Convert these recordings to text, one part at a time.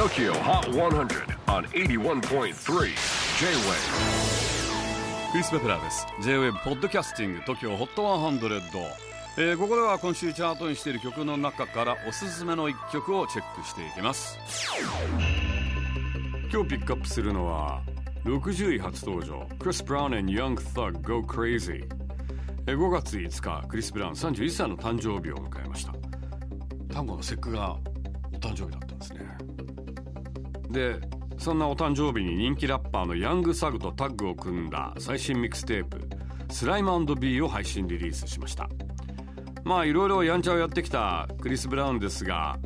TOKYO HOT 100 on 81.3 J-WAVE クリス・ベプラーです。J-WAVE ポッドキャスティング TOKYO HOT 100、えー、ここでは今週チャートにしている曲の中からおすすめの一曲をチェックしていきます。今日ピックアップするのは60位初登場。Chris Brown and Young Thug Go Crazy 5月5日クリス・ブラウン31歳の誕生日を迎えました。単語の節句がお誕生日だったんですね。でそんなお誕生日に人気ラッパーのヤングサグとタッグを組んだ最新ミックステープ「スライム &B」を配信リリースしました。まあいろいろやんちゃをやってきたクリス・ブラウンですが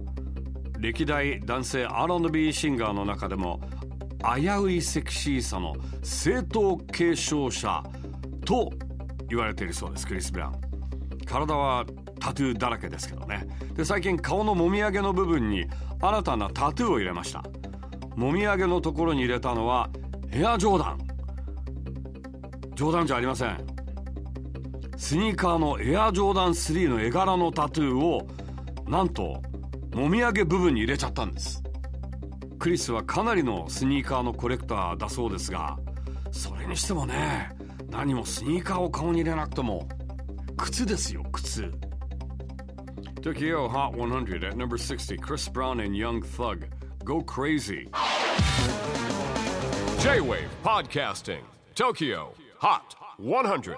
歴代男性 R&B シンガーの中でも危ういセクシーさの正統継承者と言われているそうですクリス・ブラウン。体はタトゥーだらけですけどね。で最近顔のもみあげの部分に新たなタトゥーを入れました。もみあげのところに入れたのはエアジョーダン。冗談じゃありません。スニーカーのエアジョーダン3の絵柄のタトゥーをなんともみあげ部分に入れちゃったんです。クリスはかなりのスニーカーのコレクターだそうですがそれにしてもね何もスニーカーを顔に入れなくても靴ですよ靴。Tokyo Hot 100 at number 60 Chris Brown and Young Thug Go Crazy. J-WAVE PODCASTING TOKYO HOT 100